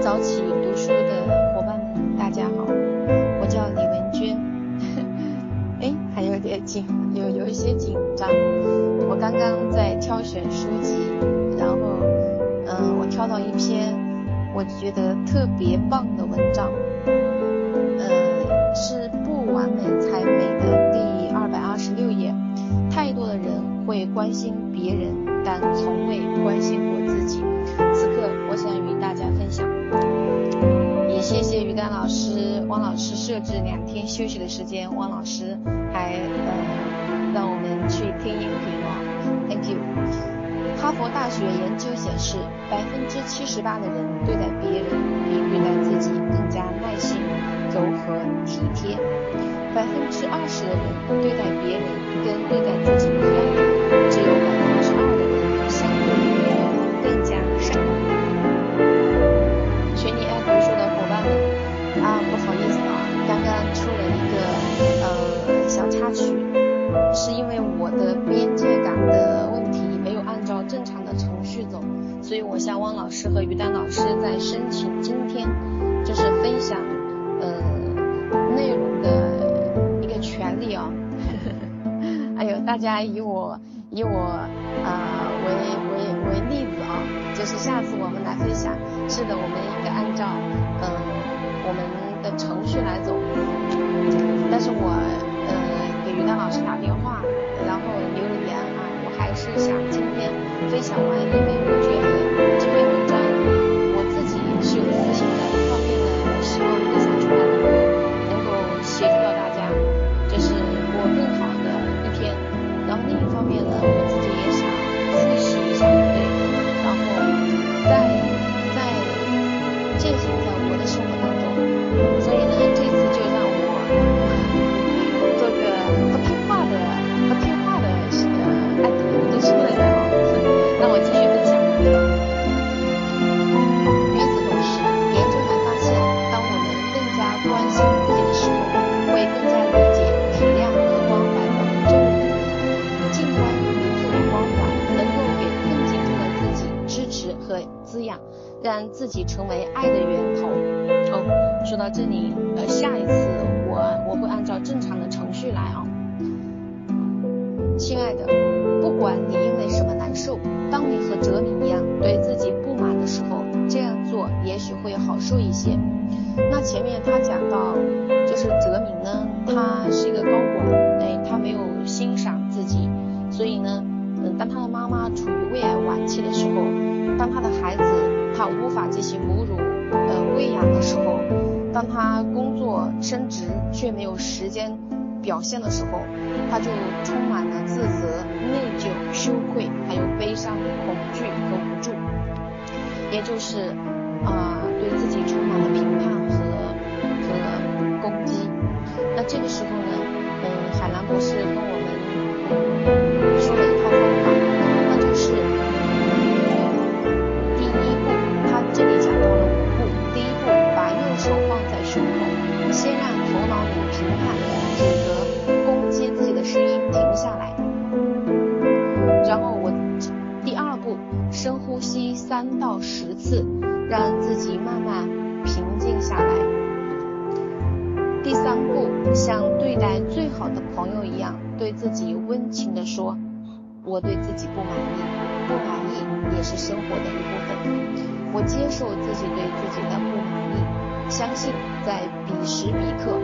早起读书的伙伴们，大家好，我叫李文娟。哎，还有点紧，有有一些紧张。我刚刚在挑选书籍，然后，嗯，我挑到一篇我觉得特别棒的文章，嗯，是不完美才美的第二百二十六页。太多的人会关心别人，但从未关心过自己。此刻，我想与大家汪老师设置两天休息的时间，汪老师还呃让我们去听音频哦，Thank you。哈佛大学研究显示，百分之七十八的人对待别人比对待自己更加耐心、柔和、体贴；百分之二十的人对待别人跟对待自己一样，于丹老师在申请今天就是分享呃内容的一个权利啊。还有大家以我以我啊为为为例子啊，就是下次我们来分享。是的，我们应该按照嗯我们的程序来做。说到这里，呃，下一次我我会按照正常的程序来啊。亲爱的，不管你因为什么难受，当你和哲敏一样对自己不满的时候，这样做也许会好受一些。那前面他讲到，就是哲敏呢，他是一个高管，哎，他没有欣赏自己，所以呢，嗯，当他的妈妈处于胃癌晚期的时候，当他的孩子他无法进行母乳，当他工作升职却没有时间表现的时候，他就充满了自责、内疚、羞愧，还有悲伤、恐惧和无助，也就是啊、对自己充满了评判和和攻击。那这个时候呢，嗯，海兰博士跟我吸三到十次，让自己慢慢平静下来。第三步，像对待最好的朋友一样，对自己温情地说：“我对自己不满意，不满意也是生活的一部分。我接受自己对自己的不满意，相信在彼时彼刻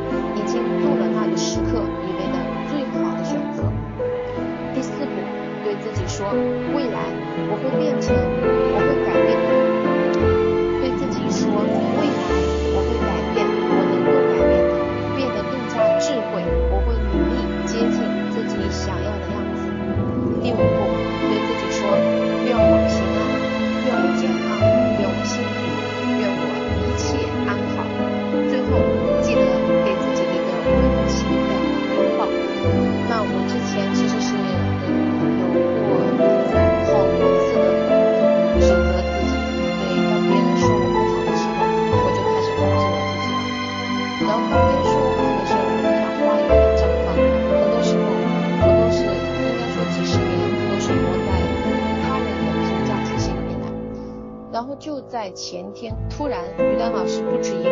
前天，突然于丹老师布置一个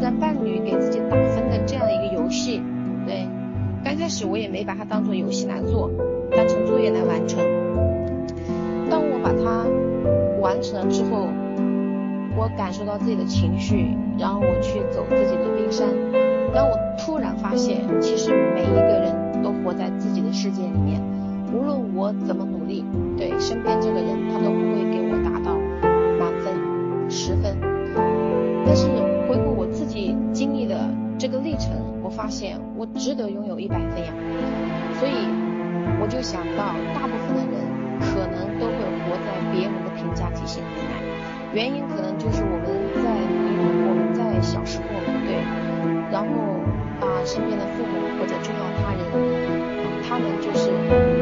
让伴侣给自己打分的这样一个游戏。对，刚开始我也没把它当做游戏来做，当成作业来完成。当我把它完成了之后，我感受到自己的情绪，然后我去走自己的冰山，当我突然发现，其实每一个人都活在自己的世界里面，无论我怎么努力，对身边这个人，他都不会十分。但是回顾我自己经历的这个历程，我发现我值得拥有一百分呀。所以我就想到，大部分的人可能都会活在别人的评价体系里面。原因可能就是我们在我们在小时候，对，然后啊身边的父母或者重要他人，他们就是他们是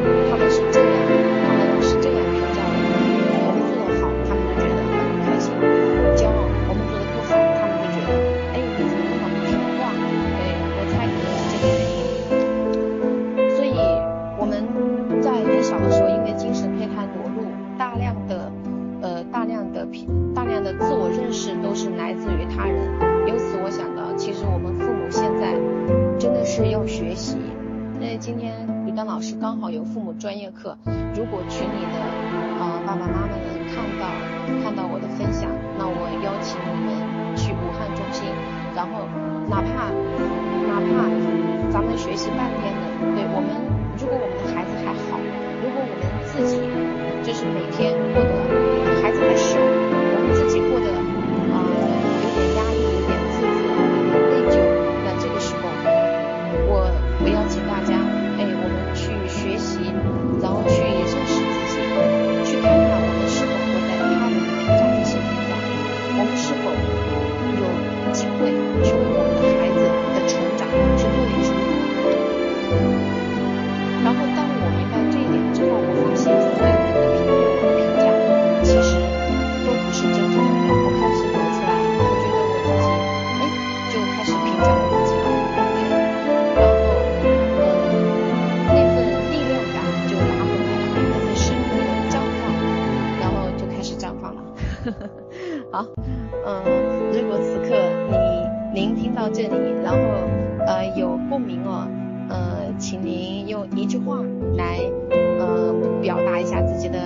一句话来，呃，表达一下自己的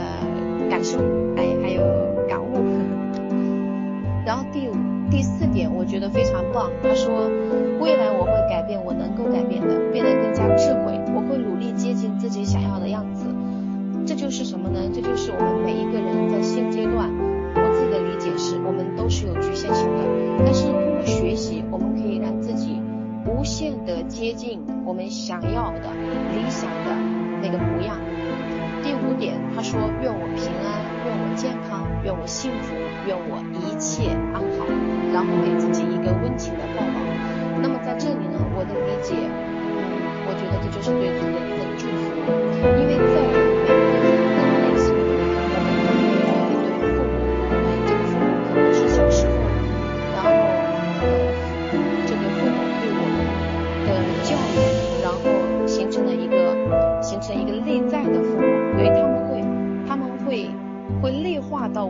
感受，哎，还有感悟。然后第五、第四点，我觉得非常棒。他说，未来我会改变我能够改变的，变得更加智慧。我会努力接近自己想要的样子。这就是什么呢？这就是我们每一个人在现阶段，我自己的理解是，我们都是有局限性的。但是通过学习，我们可以让自己。无限的接近我们想要的理想的那个模样。第五点，他说：愿我平安，愿我健康，愿我幸福，愿我一切安好。然后给自己一个温情的抱抱。那么在这里呢，我的理解，嗯，我觉得这就是对自己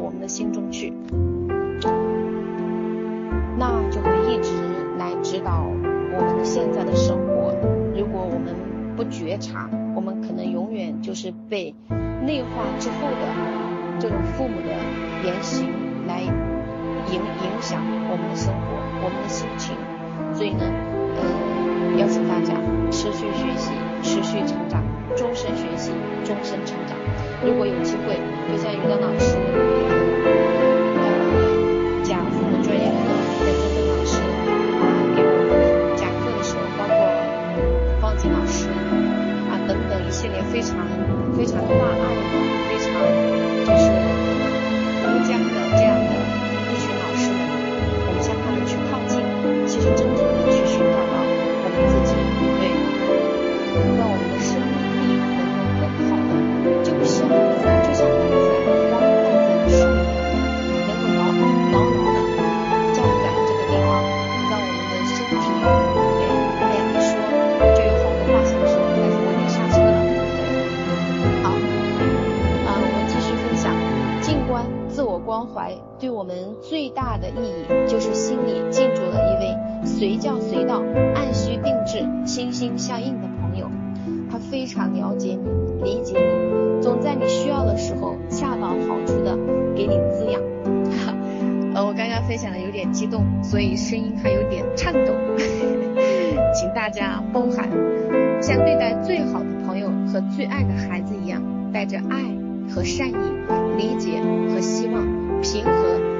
我们的心中去，那就会一直来指导我们现在的生活。如果我们不觉察，我们可能永远就是被内化之后的这种父母的言行来影影响我们的生活，我们的心情。所以呢，呃，邀请大家持续学习，持续成长，终身学习，终身成长。如果有机会，就像于丹老师所以声音还有点颤抖，请大家包涵。像对待最好的朋友和最爱的孩子一样，带着爱和善意、理解和希望，平和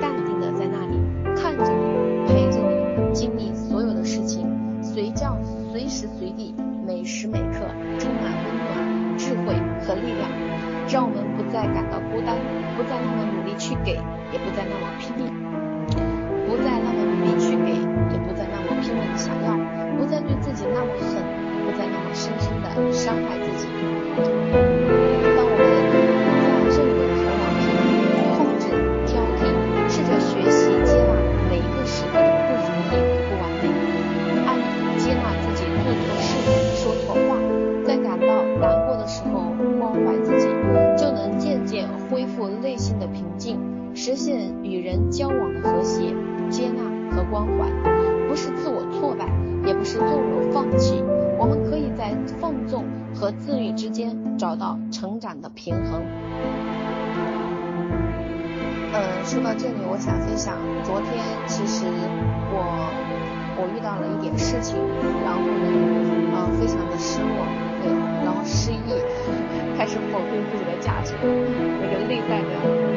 淡定的在那里看着你，陪着你，经历所有的事情，随叫随时随地，每时每刻充满温暖、智慧和力量，让我们不再感到孤单，不再那么努力去给，也不再那么拼命，不再那么也不再那么拼命的想要，不再对自己那么狠。不再那么深深的伤害自己。当我们不再认为头脑偏离、控制、挑剔，试着学习接纳每一个时刻的不如意和不完美，按接纳自己做错事、说错话，在感到难过的时候关怀自己，就能渐渐恢复内心的平静，实现与人交往的和谐、接纳和关怀，不是自我挫败，也不是纵容放弃。我们可以在放纵和自律之间找到成长的平衡。嗯，说到这里，我想分享，昨天其实我我遇到了一点事情，然后呢，嗯，非常的失落，对，然后失忆，开始否定自己的价值，那个内在的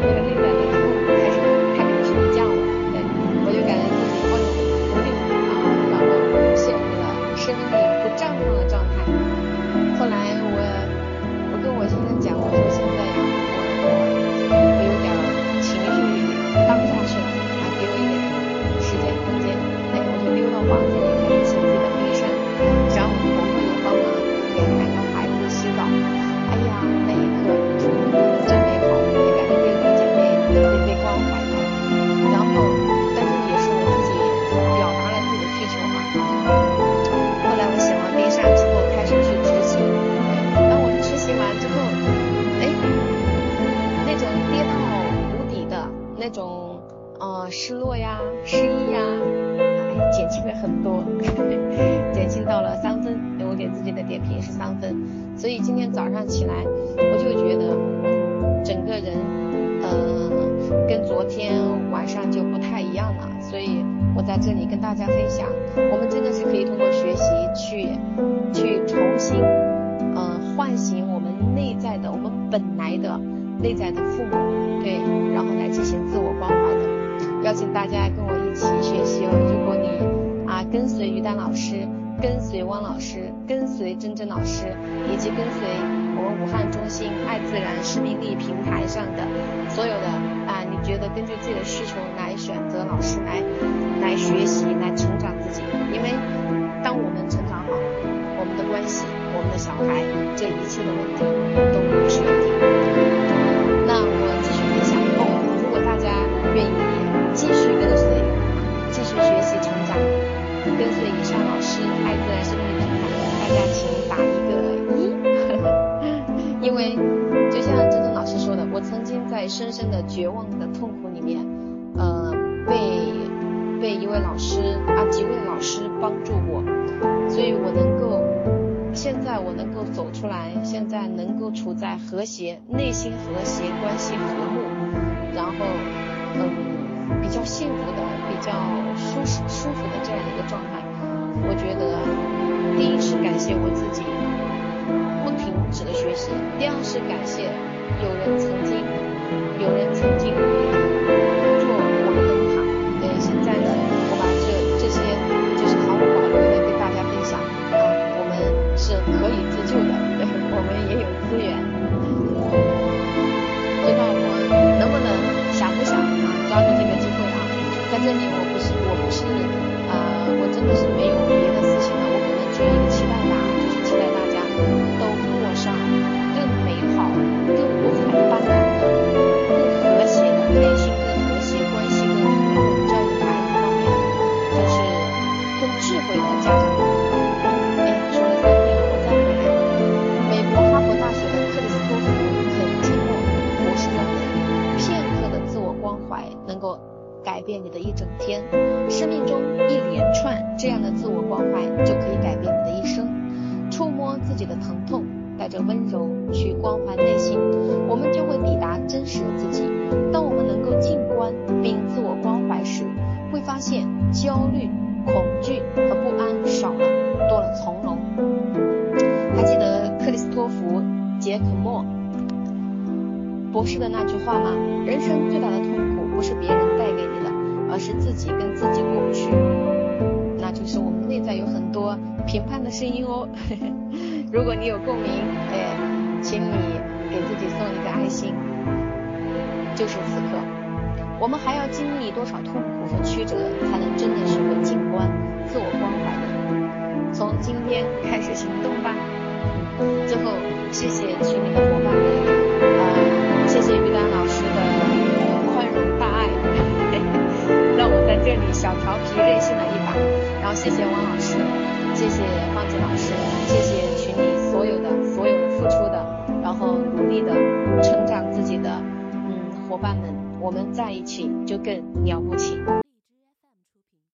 昨天晚上就不太一样了。所以我在这里跟大家分享，我们真的是可以通过学习去去重新嗯唤醒我们内在的、我们本来的内在的父母。对，然后来进行自我关怀的，邀请大家跟我一起学习哦。如果你啊跟随于丹老师，跟随汪老师，跟随珍珍老师，以及跟随我们武汉中心爱自然生命力平台上的所有的，觉得根据自己的需求来选择老师来来学习，来成长自己。因为当我们成长好，我们的关系，我们的小孩，这一切的问题都不是在深深的绝望的痛苦里面，呃，被被一位老师啊几位老师帮助过，所以我能够现在我能够走出来，现在能够处在和谐内心和谐关系和睦，然后。嗯，比较幸福的、比较舒适、舒服的这样一个状态，我觉得第一是感谢我自己不停止的学习，第二是感谢有人曾经，有人曾经现焦虑、恐惧和不安少了，多了从容。还记得克里斯托弗·杰克莫博士的那句话吗？人生最大的痛苦不是别人带给你的，而是自己跟自己过不去。那就是我们内在有很多评判的声音哦。如果你有共鸣，哎，请你给自己送一个爱心。就是此刻，我们还要经历多少痛苦和曲折，才能真的